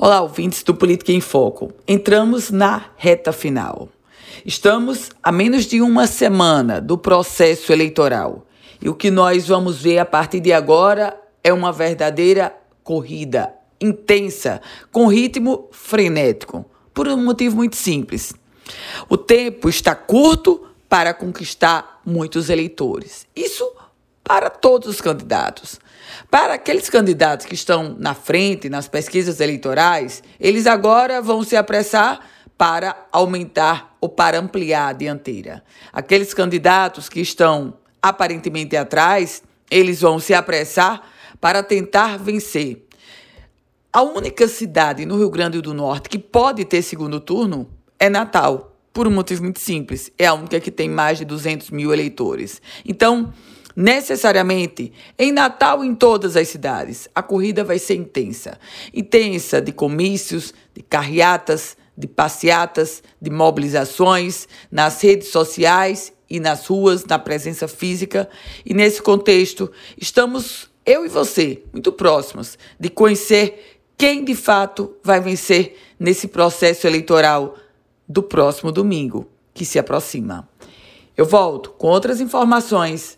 Olá, ouvintes do Política em Foco. Entramos na reta final. Estamos a menos de uma semana do processo eleitoral. E o que nós vamos ver a partir de agora é uma verdadeira corrida intensa, com ritmo frenético, por um motivo muito simples. O tempo está curto para conquistar muitos eleitores. Isso para todos os candidatos. Para aqueles candidatos que estão na frente nas pesquisas eleitorais, eles agora vão se apressar para aumentar ou para ampliar a dianteira. Aqueles candidatos que estão aparentemente atrás, eles vão se apressar para tentar vencer. A única cidade no Rio Grande do Norte que pode ter segundo turno é Natal, por um motivo muito simples. É a única que tem mais de 200 mil eleitores. Então, necessariamente, em Natal em todas as cidades, a corrida vai ser intensa. Intensa de comícios, de carreatas, de passeatas, de mobilizações nas redes sociais e nas ruas, na presença física. E nesse contexto, estamos, eu e você, muito próximos de conhecer quem de fato vai vencer nesse processo eleitoral do próximo domingo, que se aproxima. Eu volto com outras informações